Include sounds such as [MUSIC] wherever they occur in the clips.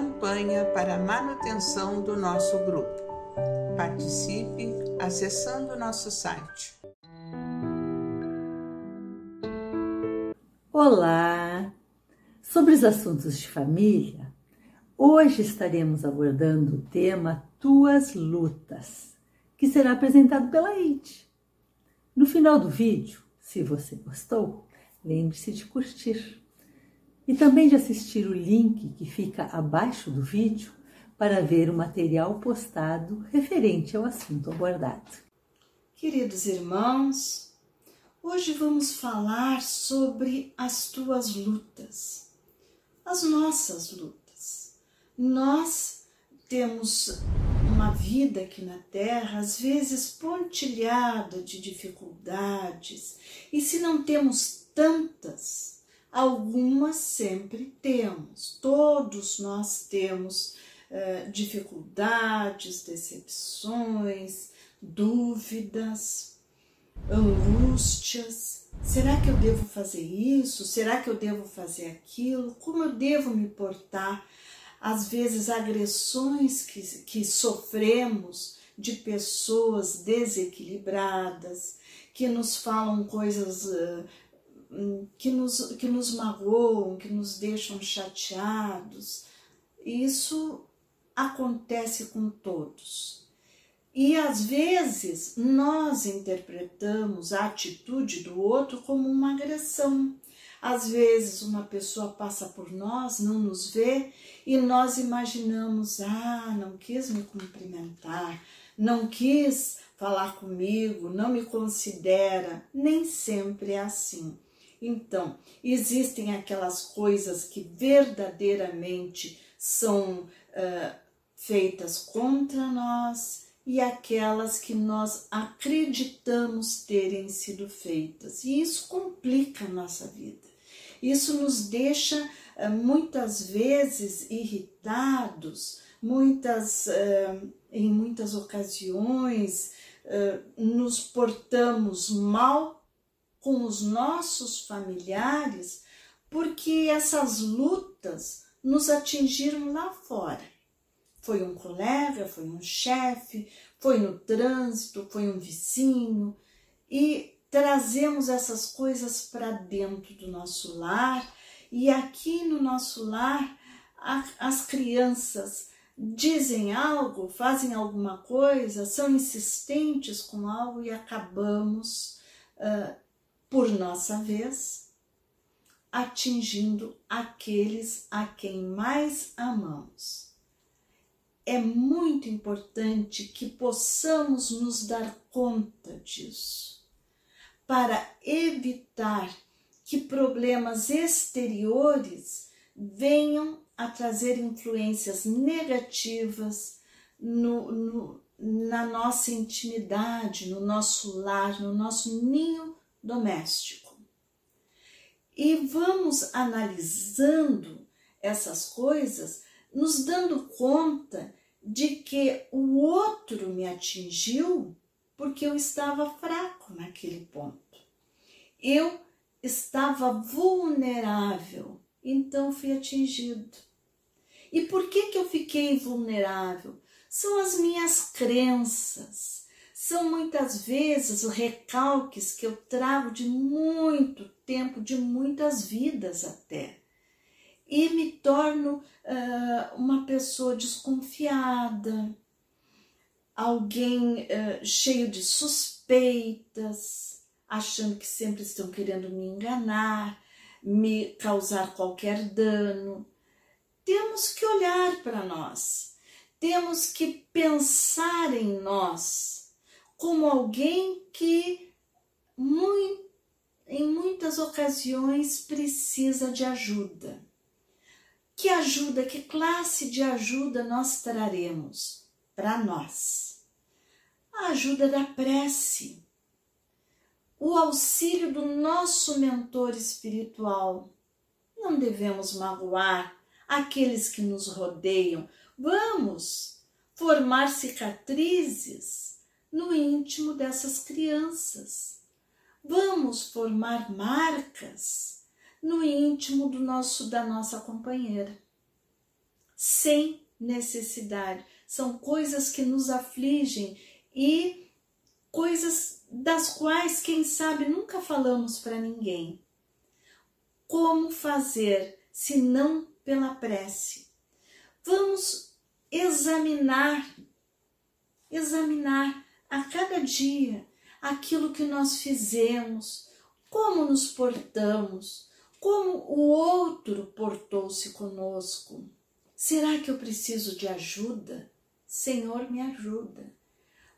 campanha para a manutenção do nosso grupo. Participe acessando nosso site. Olá! Sobre os assuntos de família, hoje estaremos abordando o tema Tuas Lutas, que será apresentado pela Ide. No final do vídeo, se você gostou, lembre-se de curtir e também de assistir o link que fica abaixo do vídeo para ver o material postado referente ao assunto abordado. Queridos irmãos, hoje vamos falar sobre as tuas lutas, as nossas lutas. Nós temos uma vida aqui na Terra, às vezes pontilhada de dificuldades, e se não temos tantas, algumas sempre temos, todos nós temos uh, dificuldades, decepções, dúvidas, angústias. Será que eu devo fazer isso? Será que eu devo fazer aquilo? Como eu devo me portar? Às vezes, agressões que, que sofremos de pessoas desequilibradas, que nos falam coisas uh, que nos, que nos magoam, que nos deixam chateados. Isso acontece com todos. E às vezes nós interpretamos a atitude do outro como uma agressão. Às vezes uma pessoa passa por nós, não nos vê e nós imaginamos: ah, não quis me cumprimentar, não quis falar comigo, não me considera. Nem sempre é assim. Então, existem aquelas coisas que verdadeiramente são uh, feitas contra nós e aquelas que nós acreditamos terem sido feitas. E isso complica a nossa vida. Isso nos deixa uh, muitas vezes irritados, muitas, uh, em muitas ocasiões nos portamos mal com os nossos familiares, porque essas lutas nos atingiram lá fora. Foi um colega, foi um chefe, foi no trânsito, foi um vizinho, e trazemos essas coisas para dentro do nosso lar, e aqui no nosso lar a, as crianças dizem algo, fazem alguma coisa, são insistentes com algo e acabamos uh, por nossa vez, atingindo aqueles a quem mais amamos. É muito importante que possamos nos dar conta disso, para evitar que problemas exteriores venham a trazer influências negativas no, no, na nossa intimidade, no nosso lar, no nosso ninho doméstico. E vamos analisando essas coisas, nos dando conta de que o outro me atingiu porque eu estava fraco naquele ponto. Eu estava vulnerável, então fui atingido. E por que que eu fiquei vulnerável? São as minhas crenças, são muitas vezes os recalques que eu trago de muito tempo, de muitas vidas até. E me torno uh, uma pessoa desconfiada, alguém uh, cheio de suspeitas, achando que sempre estão querendo me enganar, me causar qualquer dano. Temos que olhar para nós, temos que pensar em nós como alguém que muito, em muitas ocasiões precisa de ajuda. Que ajuda, que classe de ajuda nós traremos para nós? A ajuda da prece, o auxílio do nosso mentor espiritual. Não devemos magoar aqueles que nos rodeiam. Vamos formar cicatrizes no íntimo dessas crianças. Vamos formar marcas no íntimo do nosso da nossa companheira. sem necessidade. São coisas que nos afligem e coisas das quais, quem sabe, nunca falamos para ninguém. Como fazer se não pela prece? Vamos examinar, examinar a cada dia aquilo que nós fizemos, como nos portamos, como o outro portou-se conosco. Será que eu preciso de ajuda? Senhor, me ajuda.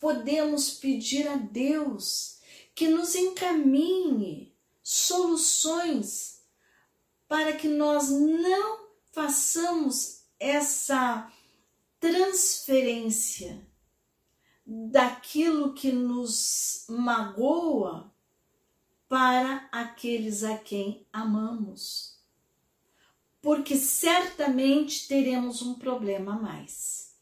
Podemos pedir a Deus que nos encaminhe soluções para que nós não façamos essa transferência daquilo que nos magoa para aqueles a quem amamos. Porque certamente teremos um problema a mais.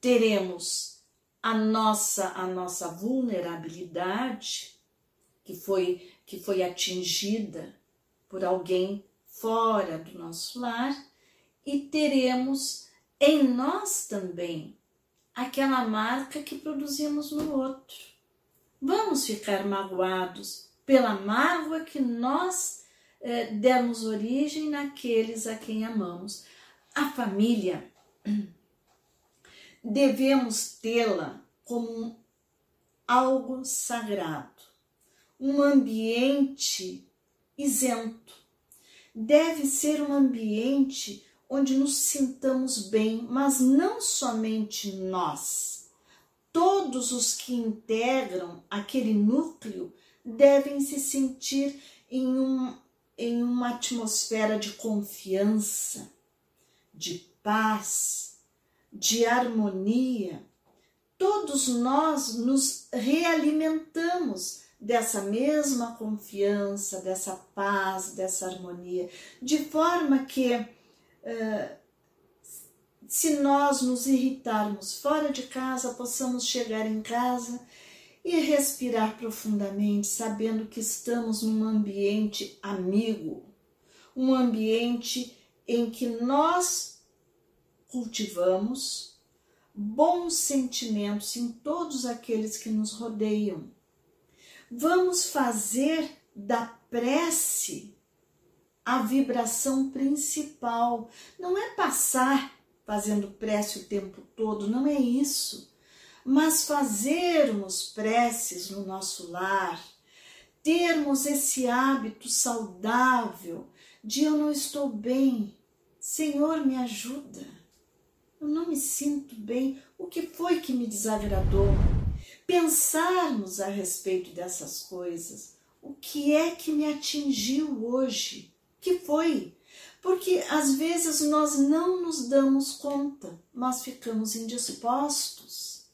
Teremos a nossa a nossa vulnerabilidade que foi que foi atingida por alguém fora do nosso lar e teremos em nós também aquela marca que produzimos no outro. Vamos ficar magoados pela mágoa que nós eh, demos origem naqueles a quem amamos. A família, [CLEARS THROAT] devemos tê-la como algo sagrado, um ambiente isento. Deve ser um ambiente onde nos sintamos bem, mas não somente nós. Todos os que integram aquele núcleo devem se sentir em, um, em uma atmosfera de confiança, de paz, de harmonia. Todos nós nos realimentamos dessa mesma confiança, dessa paz, dessa harmonia, de forma que se nós nos irritarmos fora de casa, possamos chegar em casa e respirar profundamente, sabendo que estamos num ambiente amigo, um ambiente em que nós cultivamos bons sentimentos em todos aqueles que nos rodeiam. Vamos fazer da prece a vibração principal. Não é passar fazendo prece o tempo todo, não é isso. Mas fazermos preces no nosso lar, termos esse hábito saudável de eu não estou bem, Senhor, me ajuda. Eu não me sinto bem. O que foi que me desagradou? Pensarmos a respeito dessas coisas. O que é que me atingiu hoje? Que foi. Porque às vezes nós não nos damos conta, nós ficamos indispostos,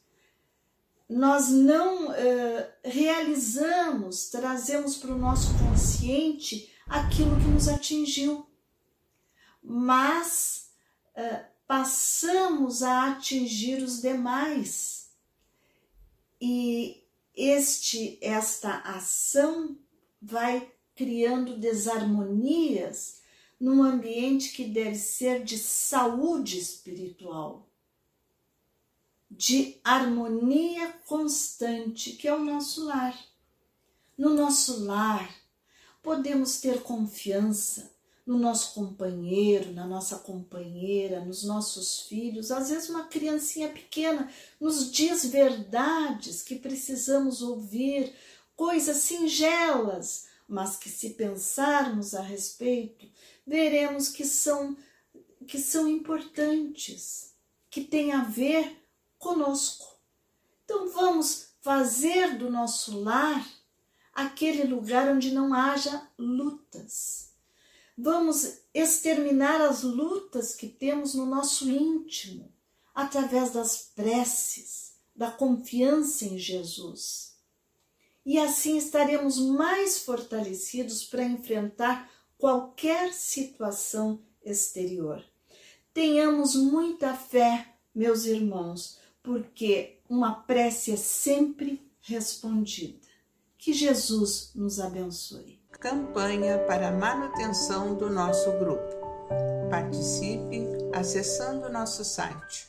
nós não uh, realizamos, trazemos para o nosso consciente aquilo que nos atingiu, mas uh, passamos a atingir os demais. E este esta ação vai criando desarmonias num ambiente que deve ser de saúde espiritual, de harmonia constante, que é o nosso lar. No nosso lar, podemos ter confiança no nosso companheiro, na nossa companheira, nos nossos filhos. Às vezes, uma criancinha pequena nos diz verdades que precisamos ouvir, coisas singelas, mas que se pensarmos a respeito, veremos que são que são importantes, que têm a ver conosco. Então vamos fazer do nosso lar aquele lugar onde não haja lutas. Vamos exterminar as lutas que temos no nosso íntimo através das preces, da confiança em Jesus e assim estaremos mais fortalecidos para enfrentar qualquer situação exterior. Tenhamos muita fé, meus irmãos, porque uma prece é sempre respondida. Que Jesus nos abençoe. Campanha para a manutenção do nosso grupo. Participe acessando nosso site